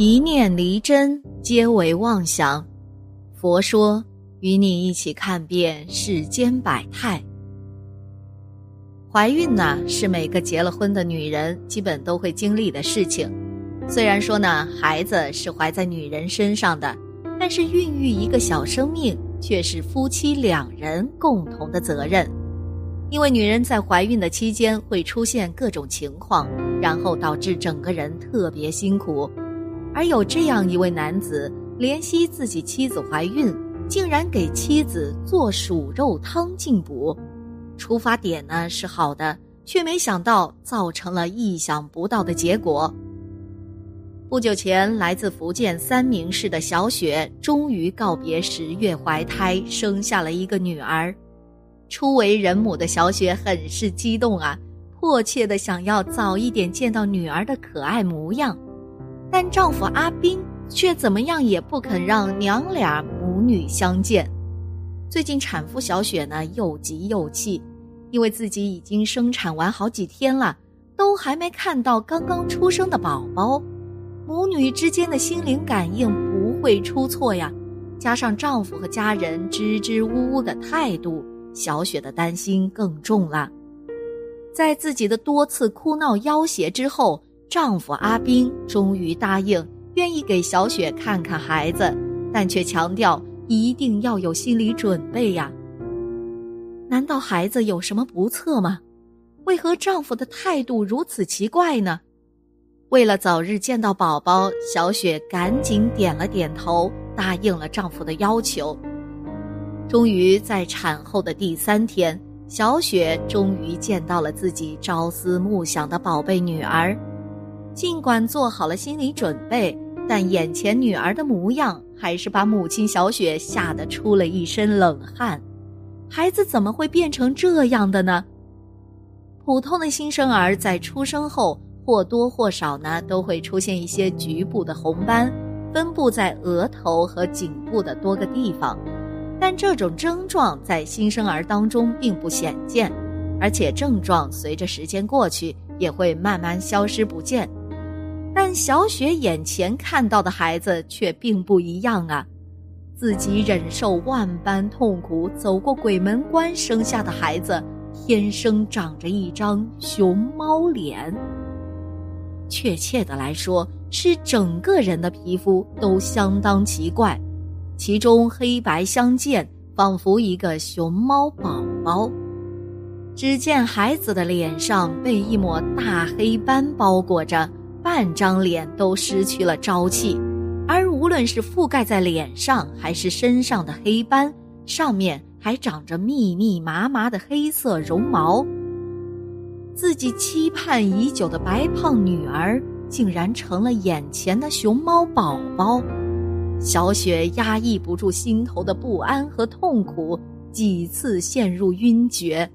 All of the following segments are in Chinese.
一念离真，皆为妄想。佛说，与你一起看遍世间百态。怀孕呢，是每个结了婚的女人基本都会经历的事情。虽然说呢，孩子是怀在女人身上的，但是孕育一个小生命却是夫妻两人共同的责任。因为女人在怀孕的期间会出现各种情况，然后导致整个人特别辛苦。而有这样一位男子，怜惜自己妻子怀孕，竟然给妻子做鼠肉汤进补。出发点呢是好的，却没想到造成了意想不到的结果。不久前，来自福建三明市的小雪终于告别十月怀胎，生下了一个女儿。初为人母的小雪很是激动啊，迫切的想要早一点见到女儿的可爱模样。但丈夫阿斌却怎么样也不肯让娘俩母女相见。最近产妇小雪呢又急又气，因为自己已经生产完好几天了，都还没看到刚刚出生的宝宝。母女之间的心灵感应不会出错呀，加上丈夫和家人支支吾吾的态度，小雪的担心更重了。在自己的多次哭闹要挟之后。丈夫阿斌终于答应，愿意给小雪看看孩子，但却强调一定要有心理准备呀。难道孩子有什么不测吗？为何丈夫的态度如此奇怪呢？为了早日见到宝宝，小雪赶紧点了点头，答应了丈夫的要求。终于在产后的第三天，小雪终于见到了自己朝思暮想的宝贝女儿。尽管做好了心理准备，但眼前女儿的模样还是把母亲小雪吓得出了一身冷汗。孩子怎么会变成这样的呢？普通的新生儿在出生后或多或少呢都会出现一些局部的红斑，分布在额头和颈部的多个地方，但这种症状在新生儿当中并不鲜见，而且症状随着时间过去也会慢慢消失不见。但小雪眼前看到的孩子却并不一样啊！自己忍受万般痛苦，走过鬼门关生下的孩子，天生长着一张熊猫脸。确切的来说，是整个人的皮肤都相当奇怪，其中黑白相间，仿佛一个熊猫宝宝。只见孩子的脸上被一抹大黑斑包裹着。半张脸都失去了朝气，而无论是覆盖在脸上还是身上的黑斑，上面还长着密密麻麻的黑色绒毛。自己期盼已久的白胖女儿，竟然成了眼前的熊猫宝宝。小雪压抑不住心头的不安和痛苦，几次陷入晕厥。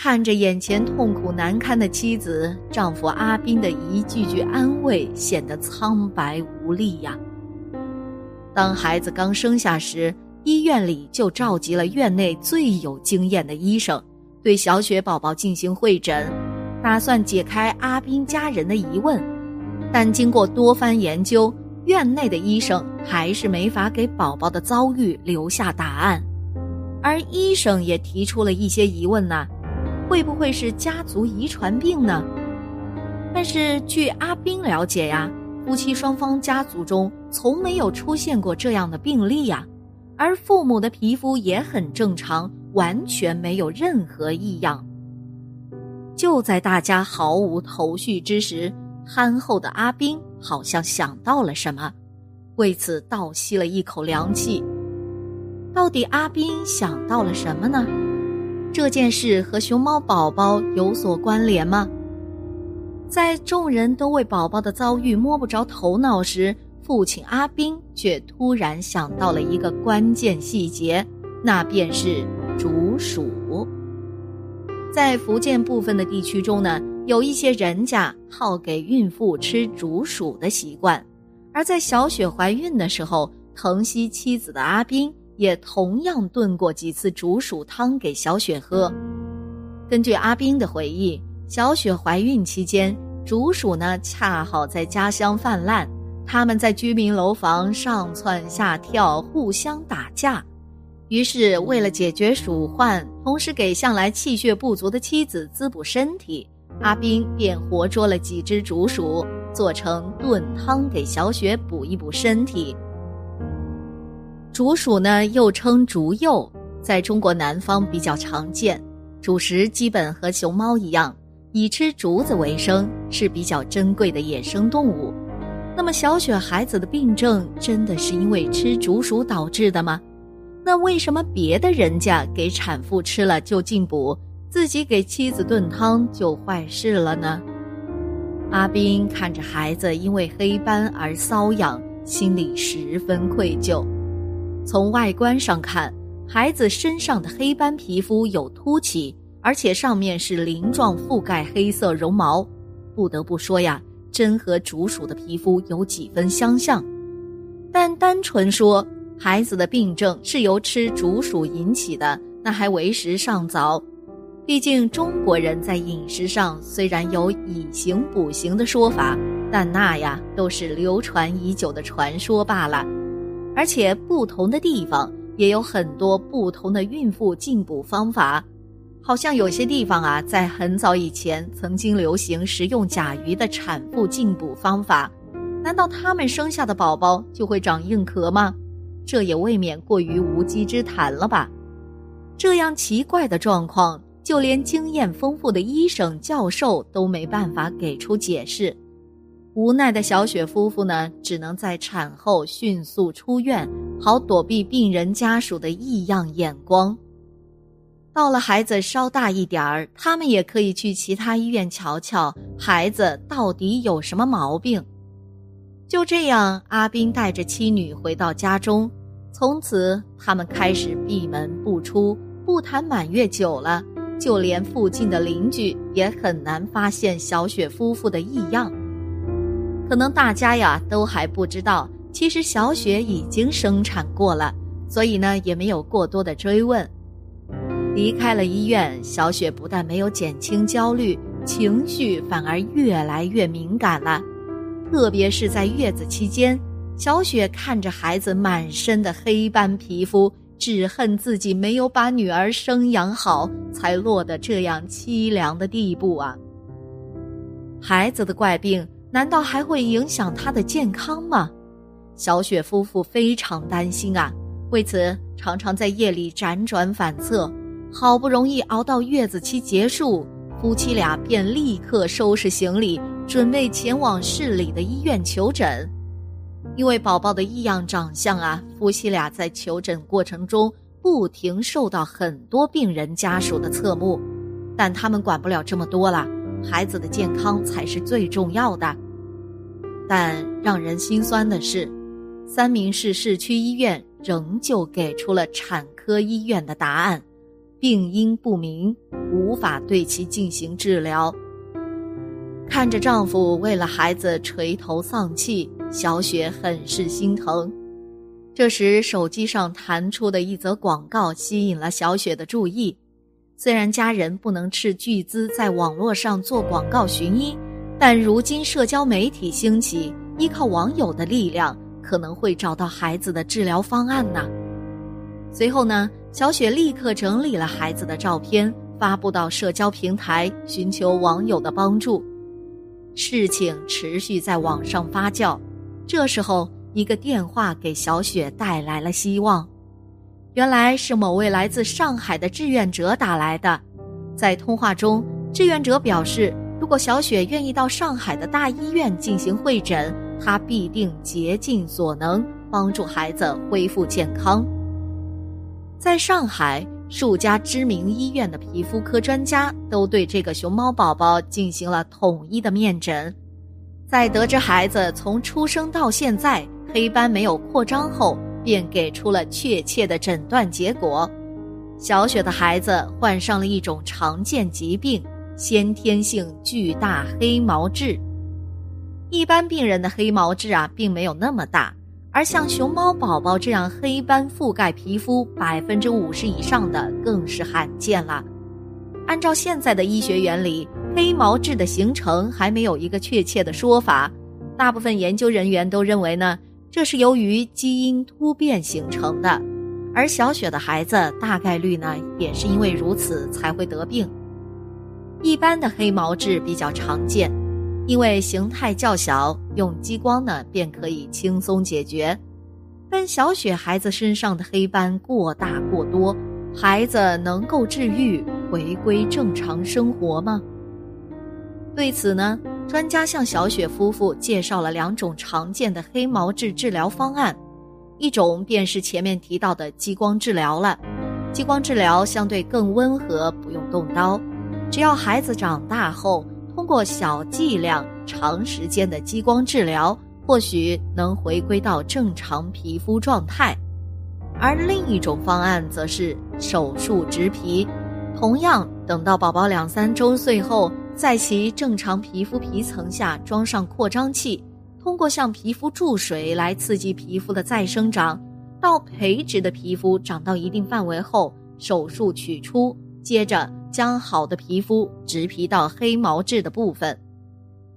看着眼前痛苦难堪的妻子，丈夫阿斌的一句句安慰显得苍白无力呀。当孩子刚生下时，医院里就召集了院内最有经验的医生，对小雪宝宝进行会诊，打算解开阿斌家人的疑问。但经过多番研究，院内的医生还是没法给宝宝的遭遇留下答案，而医生也提出了一些疑问呢。会不会是家族遗传病呢？但是据阿斌了解呀，夫妻双方家族中从没有出现过这样的病例呀，而父母的皮肤也很正常，完全没有任何异样。就在大家毫无头绪之时，憨厚的阿斌好像想到了什么，为此倒吸了一口凉气。到底阿斌想到了什么呢？这件事和熊猫宝宝有所关联吗？在众人都为宝宝的遭遇摸不着头脑时，父亲阿斌却突然想到了一个关键细节，那便是竹鼠。在福建部分的地区中呢，有一些人家好给孕妇吃竹鼠的习惯，而在小雪怀孕的时候，疼惜妻子的阿斌。也同样炖过几次竹鼠汤给小雪喝。根据阿斌的回忆，小雪怀孕期间，竹鼠呢恰好在家乡泛滥，他们在居民楼房上蹿下跳，互相打架。于是，为了解决鼠患，同时给向来气血不足的妻子滋补身体，阿斌便活捉了几只竹鼠，做成炖汤给小雪补一补身体。竹鼠呢，又称竹柚，在中国南方比较常见，主食基本和熊猫一样，以吃竹子为生，是比较珍贵的野生动物。那么，小雪孩子的病症真的是因为吃竹鼠导致的吗？那为什么别的人家给产妇吃了就进补，自己给妻子炖汤就坏事了呢？阿斌看着孩子因为黑斑而瘙痒，心里十分愧疚。从外观上看，孩子身上的黑斑皮肤有凸起，而且上面是鳞状覆盖黑色绒毛。不得不说呀，真和竹鼠的皮肤有几分相像。但单纯说，孩子的病症是由吃竹鼠引起的，那还为时尚早。毕竟中国人在饮食上虽然有以形补形的说法，但那呀都是流传已久的传说罢了。而且不同的地方也有很多不同的孕妇进补方法，好像有些地方啊，在很早以前曾经流行食用甲鱼的产妇进补方法，难道他们生下的宝宝就会长硬壳吗？这也未免过于无稽之谈了吧！这样奇怪的状况，就连经验丰富的医生、教授都没办法给出解释。无奈的小雪夫妇呢，只能在产后迅速出院，好躲避病人家属的异样眼光。到了孩子稍大一点儿，他们也可以去其他医院瞧瞧孩子到底有什么毛病。就这样，阿斌带着妻女回到家中。从此，他们开始闭门不出，不谈满月酒了。就连附近的邻居也很难发现小雪夫妇的异样。可能大家呀都还不知道，其实小雪已经生产过了，所以呢也没有过多的追问。离开了医院，小雪不但没有减轻焦虑，情绪反而越来越敏感了，特别是在月子期间。小雪看着孩子满身的黑斑皮肤，只恨自己没有把女儿生养好，才落得这样凄凉的地步啊！孩子的怪病难道还会影响他的健康吗？小雪夫妇非常担心啊，为此常常在夜里辗转反侧。好不容易熬到月子期结束，夫妻俩便立刻收拾行李，准备前往市里的医院求诊。因为宝宝的异样长相啊，夫妻俩在求诊过程中不停受到很多病人家属的侧目，但他们管不了这么多了，孩子的健康才是最重要的。但让人心酸的是，三明市市区医院仍旧给出了产科医院的答案：病因不明，无法对其进行治疗。看着丈夫为了孩子垂头丧气。小雪很是心疼，这时手机上弹出的一则广告吸引了小雪的注意。虽然家人不能斥巨资在网络上做广告寻医，但如今社交媒体兴起，依靠网友的力量，可能会找到孩子的治疗方案呢。随后呢，小雪立刻整理了孩子的照片，发布到社交平台，寻求网友的帮助。事情持续在网上发酵。这时候，一个电话给小雪带来了希望。原来是某位来自上海的志愿者打来的。在通话中，志愿者表示，如果小雪愿意到上海的大医院进行会诊，他必定竭尽所能帮助孩子恢复健康。在上海，数家知名医院的皮肤科专家都对这个熊猫宝宝进行了统一的面诊。在得知孩子从出生到现在黑斑没有扩张后，便给出了确切的诊断结果：小雪的孩子患上了一种常见疾病——先天性巨大黑毛痣。一般病人的黑毛痣啊，并没有那么大，而像熊猫宝宝这样黑斑覆盖皮肤百分之五十以上的，更是罕见了。按照现在的医学原理。黑毛痣的形成还没有一个确切的说法，大部分研究人员都认为呢，这是由于基因突变形成的，而小雪的孩子大概率呢，也是因为如此才会得病。一般的黑毛痣比较常见，因为形态较小，用激光呢便可以轻松解决。但小雪孩子身上的黑斑过大过多，孩子能够治愈，回归正常生活吗？对此呢，专家向小雪夫妇介绍了两种常见的黑毛质治疗方案，一种便是前面提到的激光治疗了。激光治疗相对更温和，不用动刀。只要孩子长大后，通过小剂量、长时间的激光治疗，或许能回归到正常皮肤状态。而另一种方案则是手术植皮，同样等到宝宝两三周岁后，在其正常皮肤皮层下装上扩张器，通过向皮肤注水来刺激皮肤的再生长，到培植的皮肤长到一定范围后，手术取出，接着。将好的皮肤植皮到黑毛质的部分，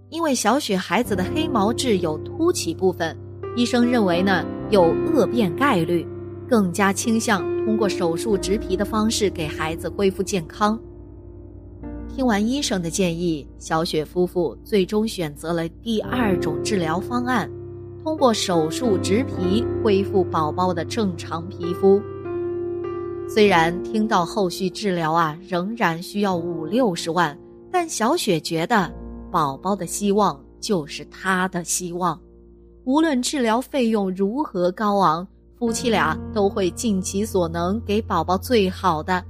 因为小雪孩子的黑毛质有凸起部分，医生认为呢有恶变概率，更加倾向通过手术植皮的方式给孩子恢复健康。听完医生的建议，小雪夫妇最终选择了第二种治疗方案，通过手术植皮恢复宝宝的正常皮肤。虽然听到后续治疗啊仍然需要五六十万，但小雪觉得宝宝的希望就是她的希望，无论治疗费用如何高昂，夫妻俩都会尽其所能给宝宝最好的。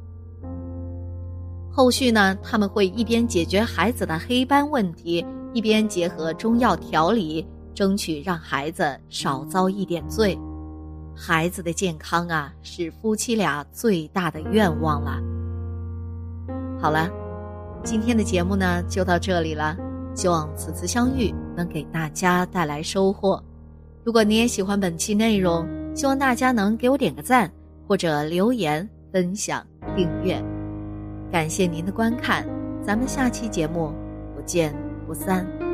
后续呢，他们会一边解决孩子的黑斑问题，一边结合中药调理，争取让孩子少遭一点罪。孩子的健康啊，是夫妻俩最大的愿望了。好了，今天的节目呢就到这里了，希望此次相遇能给大家带来收获。如果你也喜欢本期内容，希望大家能给我点个赞，或者留言、分享、订阅。感谢您的观看，咱们下期节目不见不散。